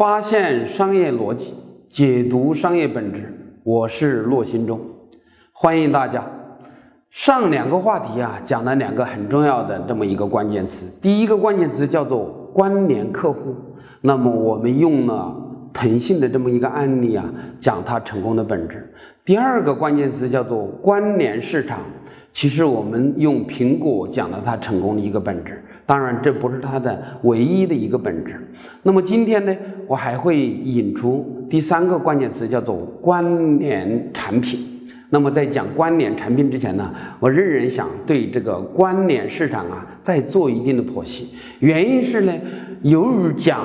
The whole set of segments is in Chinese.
发现商业逻辑，解读商业本质。我是骆新忠，欢迎大家。上两个话题啊，讲了两个很重要的这么一个关键词。第一个关键词叫做关联客户。那么我们用了腾讯的这么一个案例啊，讲它成功的本质。第二个关键词叫做关联市场。其实我们用苹果讲了它成功的一个本质。当然，这不是它的唯一的一个本质。那么今天呢，我还会引出第三个关键词，叫做关联产品。那么在讲关联产品之前呢，我仍然想对这个关联市场啊再做一定的剖析。原因是呢，由于讲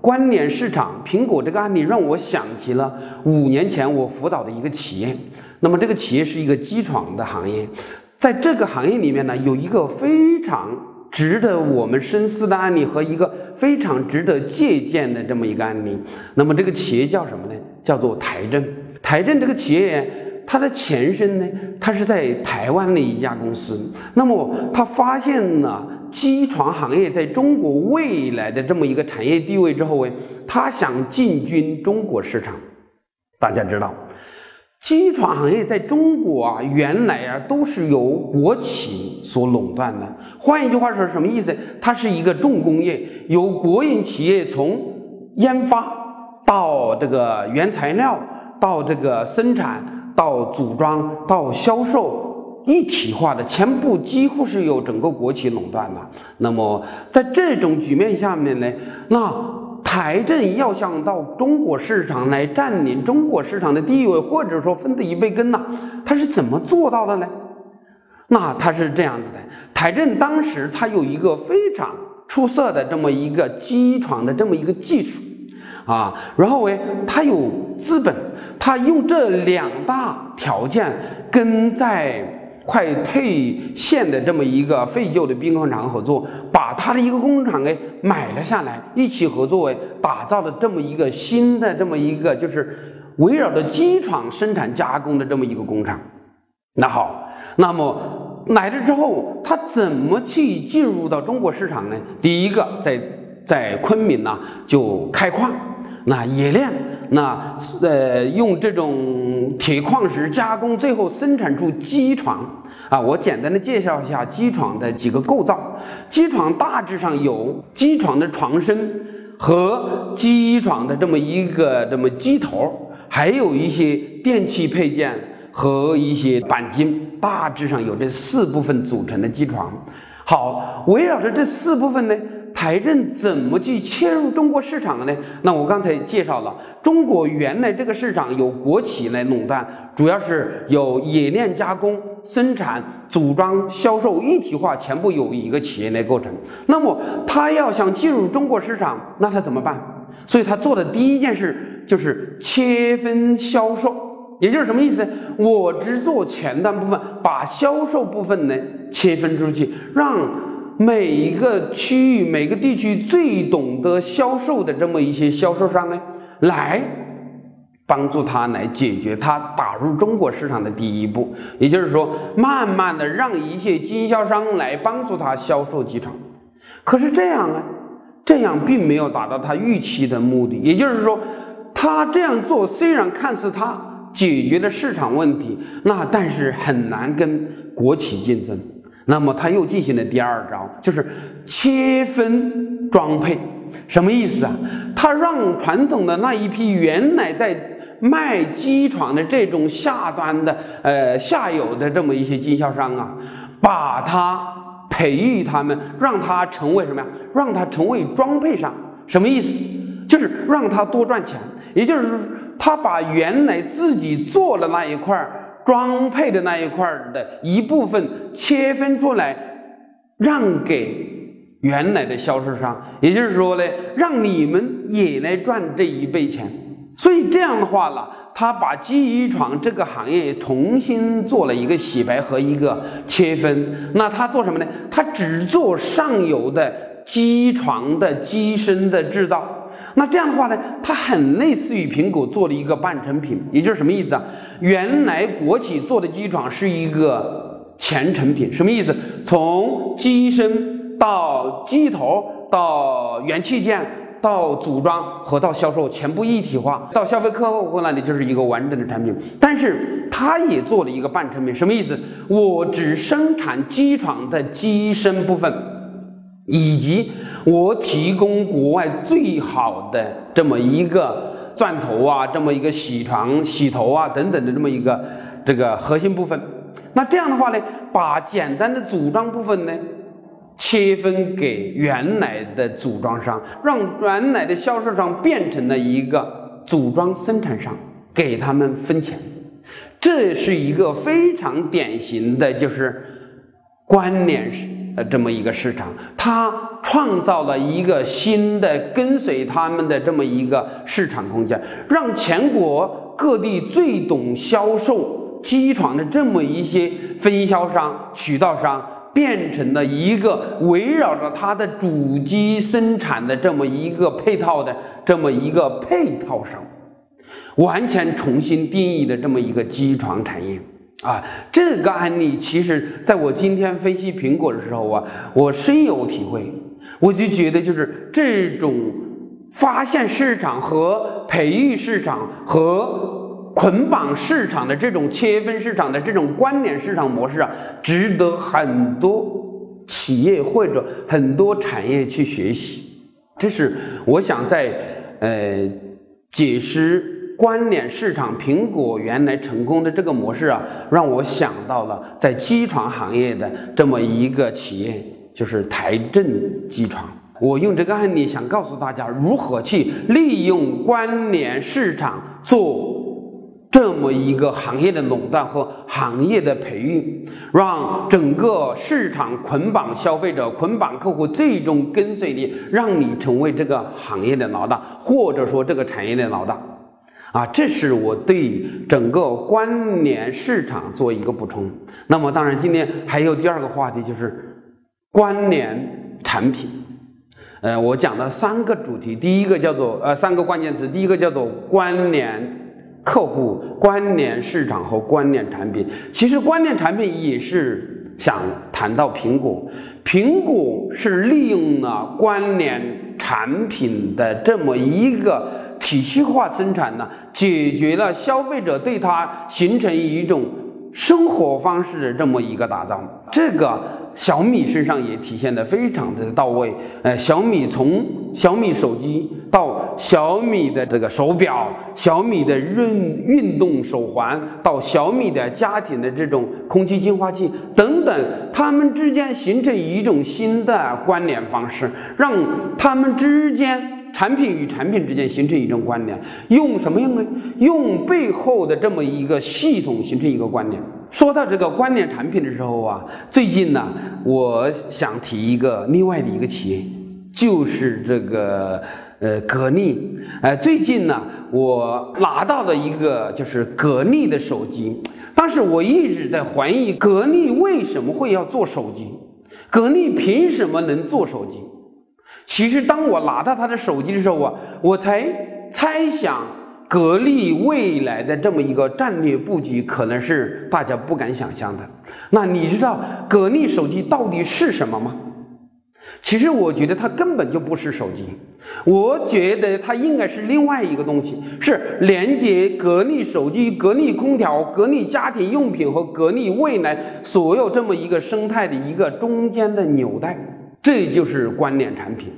关联市场，苹果这个案例让我想起了五年前我辅导的一个企业。那么这个企业是一个机床的行业，在这个行业里面呢，有一个非常。值得我们深思的案例和一个非常值得借鉴的这么一个案例。那么这个企业叫什么呢？叫做台政。台政这个企业，它的前身呢，它是在台湾的一家公司。那么它发现了机床行业在中国未来的这么一个产业地位之后，哎，它想进军中国市场。大家知道。机床行业在中国啊，原来啊都是由国企所垄断的。换一句话说，什么意思？它是一个重工业，由国营企业从研发到这个原材料，到这个生产，到组装，到销售，一体化的，全部几乎是由整个国企垄断的。那么在这种局面下面呢，那。台政要想到中国市场来占领中国市场的地位，或者说分得一杯羹呐，他是怎么做到的呢？那他是这样子的：台政当时他有一个非常出色的这么一个机床的这么一个技术啊，然后诶，他有资本，他用这两大条件跟在。快退线的这么一个废旧的兵工厂合作，把他的一个工厂给买了下来，一起合作，打造的这么一个新的这么一个就是围绕着机床生产加工的这么一个工厂。那好，那么来了之后，他怎么去进入到中国市场呢？第一个，在在昆明呢就开矿，那冶炼。那呃，用这种铁矿石加工，最后生产出机床啊。我简单的介绍一下机床的几个构造。机床大致上有机床的床身和机床的这么一个这么机头，还有一些电器配件和一些钣金，大致上有这四部分组成的机床。好，围绕着这四部分呢。台政怎么去切入中国市场呢？那我刚才介绍了，中国原来这个市场由国企来垄断，主要是有冶炼、加工、生产、组装、销售一体化，全部由一个企业来构成。那么他要想进入中国市场，那他怎么办？所以他做的第一件事就是切分销售，也就是什么意思？我只做前端部分，把销售部分呢切分出去，让。每一个区域、每个地区最懂得销售的这么一些销售商呢，来帮助他来解决他打入中国市场的第一步。也就是说，慢慢的让一些经销商来帮助他销售机床。可是这样呢，这样并没有达到他预期的目的。也就是说，他这样做虽然看似他解决了市场问题，那但是很难跟国企竞争。那么他又进行了第二招，就是切分装配，什么意思啊？他让传统的那一批原来在卖机床的这种下端的呃下游的这么一些经销商啊，把他培育他们，让他成为什么呀？让他成为装配商，什么意思？就是让他多赚钱，也就是他把原来自己做的那一块儿。装配的那一块的一部分切分出来，让给原来的销售商，也就是说呢，让你们也来赚这一倍钱。所以这样的话呢，他把机床这个行业重新做了一个洗白和一个切分。那他做什么呢？他只做上游的机床的机身的制造。那这样的话呢，它很类似于苹果做的一个半成品，也就是什么意思啊？原来国企做的机床是一个前成品，什么意思？从机身到机头到元器件到组装和到销售全部一体化，到消费客户那里就是一个完整的产品。但是它也做了一个半成品，什么意思？我只生产机床的机身部分，以及我提供国外最好的这么一个钻头啊，这么一个铣床、铣头啊等等的这么一个这个核心部分。那这样的话呢，把简单的组装部分呢？切分给原来的组装商，让原来的销售商变成了一个组装生产商，给他们分钱。这是一个非常典型的，就是关联式呃这么一个市场，它创造了一个新的跟随他们的这么一个市场空间，让全国各地最懂销售机床的这么一些分销商、渠道商。变成了一个围绕着它的主机生产的这么一个配套的这么一个配套商，完全重新定义的这么一个机床产业啊！这个案例其实在我今天分析苹果的时候啊，我深有体会。我就觉得就是这种发现市场和培育市场和。捆绑市场的这种切分市场的这种关联市场模式啊，值得很多企业或者很多产业去学习。这是我想在呃解释关联市场，苹果原来成功的这个模式啊，让我想到了在机床行业的这么一个企业，就是台正机床。我用这个案例想告诉大家，如何去利用关联市场做。这么一个行业的垄断和行业的培育，让整个市场捆绑消费者、捆绑客户，最终跟随你，让你成为这个行业的老大，或者说这个产业的老大。啊，这是我对整个关联市场做一个补充。那么，当然今天还有第二个话题，就是关联产品。呃，我讲了三个主题，第一个叫做呃三个关键词，第一个叫做关联。客户关联市场和关联产品，其实关联产品也是想谈到苹果。苹果是利用了关联产品的这么一个体系化生产呢，解决了消费者对它形成一种生活方式的这么一个打造。这个。小米身上也体现的非常的到位，呃，小米从小米手机到小米的这个手表，小米的运运动手环，到小米的家庭的这种空气净化器等等，它们之间形成一种新的关联方式，让它们之间。产品与产品之间形成一种关联，用什么用呢？用背后的这么一个系统形成一个关联。说到这个关联产品的时候啊，最近呢，我想提一个另外的一个企业，就是这个呃格力。呃，最近呢，我拿到了一个就是格力的手机，但是我一直在怀疑格力为什么会要做手机，格力凭什么能做手机？其实，当我拿到他的手机的时候啊，我才猜想，格力未来的这么一个战略布局，可能是大家不敢想象的。那你知道格力手机到底是什么吗？其实，我觉得它根本就不是手机，我觉得它应该是另外一个东西，是连接格力手机、格力空调、格力家庭用品和格力未来所有这么一个生态的一个中间的纽带。这就是关联产品，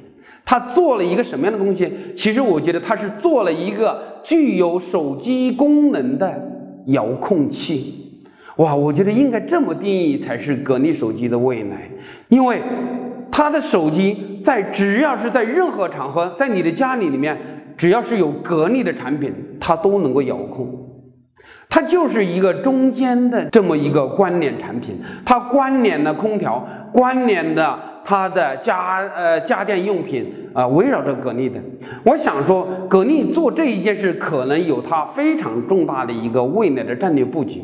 它做了一个什么样的东西？其实我觉得它是做了一个具有手机功能的遥控器。哇，我觉得应该这么定义才是格力手机的未来，因为它的手机在只要是在任何场合，在你的家里里面，只要是有格力的产品，它都能够遥控。它就是一个中间的这么一个关联产品，它关联的空调，关联的。它的家呃家电用品啊，围绕着格力的。我想说，格力做这一件事，可能有它非常重大的一个未来的战略布局。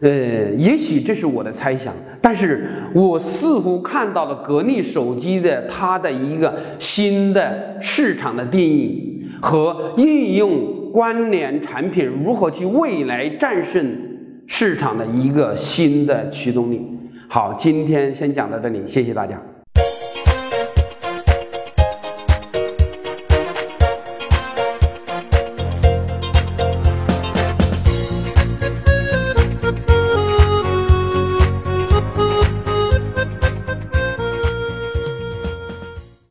呃，也许这是我的猜想，但是我似乎看到了格力手机的它的一个新的市场的定义和应用关联产品如何去未来战胜市场的一个新的驱动力。好，今天先讲到这里，谢谢大家。